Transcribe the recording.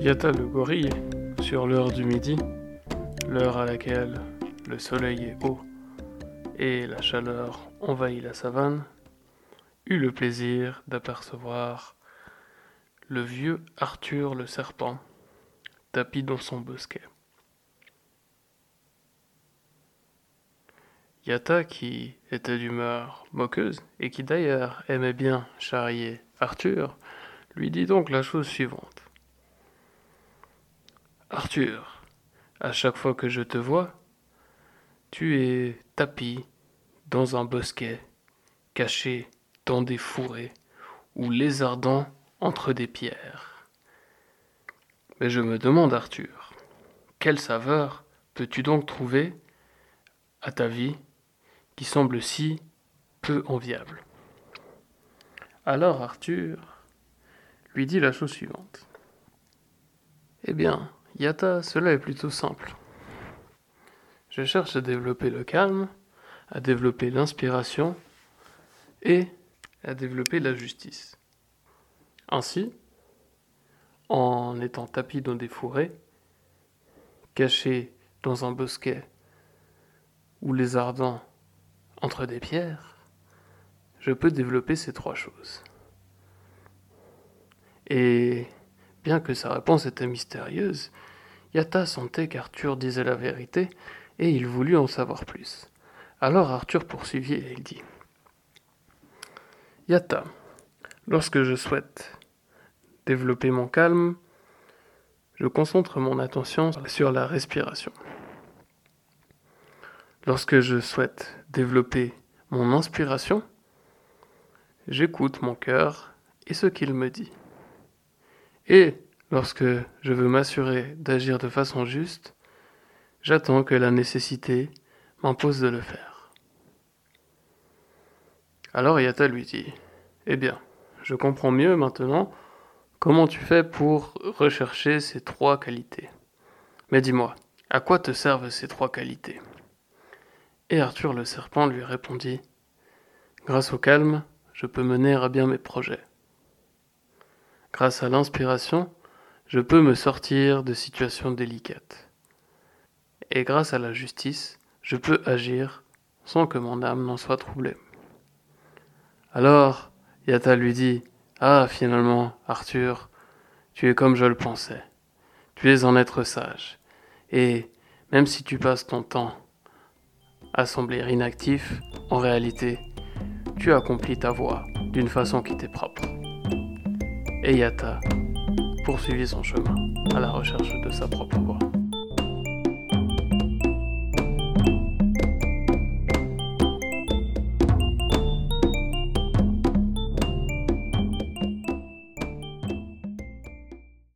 Yata le gorille, sur l'heure du midi, l'heure à laquelle le soleil est haut et la chaleur envahit la savane, eut le plaisir d'apercevoir le vieux Arthur le serpent, tapis dans son bosquet. Yata, qui était d'humeur moqueuse et qui d'ailleurs aimait bien charrier Arthur, lui dit donc la chose suivante. Arthur, à chaque fois que je te vois, tu es tapis dans un bosquet, caché dans des fourrés ou lézardant entre des pierres. Mais je me demande, Arthur, quelle saveur peux-tu donc trouver à ta vie qui semble si peu enviable? Alors Arthur lui dit la chose suivante. Eh bien, Yata, cela est plutôt simple. Je cherche à développer le calme, à développer l'inspiration et à développer la justice. Ainsi, en étant tapis dans des fourrés, caché dans un bosquet ou les ardents entre des pierres, je peux développer ces trois choses. Et bien que sa réponse était mystérieuse, Yata sentait qu'Arthur disait la vérité et il voulut en savoir plus. Alors Arthur poursuivit et il dit Yata, lorsque je souhaite développer mon calme, je concentre mon attention sur la respiration. Lorsque je souhaite développer mon inspiration, j'écoute mon cœur et ce qu'il me dit. Et lorsque je veux m'assurer d'agir de façon juste, j'attends que la nécessité m'impose de le faire. Alors Yata lui dit Eh bien, je comprends mieux maintenant comment tu fais pour rechercher ces trois qualités. Mais dis-moi, à quoi te servent ces trois qualités? Et Arthur le serpent lui répondit Grâce au calme, je peux mener à bien mes projets. Grâce à l'inspiration, je peux me sortir de situations délicates. Et grâce à la justice, je peux agir sans que mon âme n'en soit troublée. Alors, Yata lui dit Ah, finalement, Arthur, tu es comme je le pensais. Tu es un être sage. Et même si tu passes ton temps à sembler inactif, en réalité, tu accomplis ta voie d'une façon qui t'est propre. Et Yata poursuivit son chemin à la recherche de sa propre voie.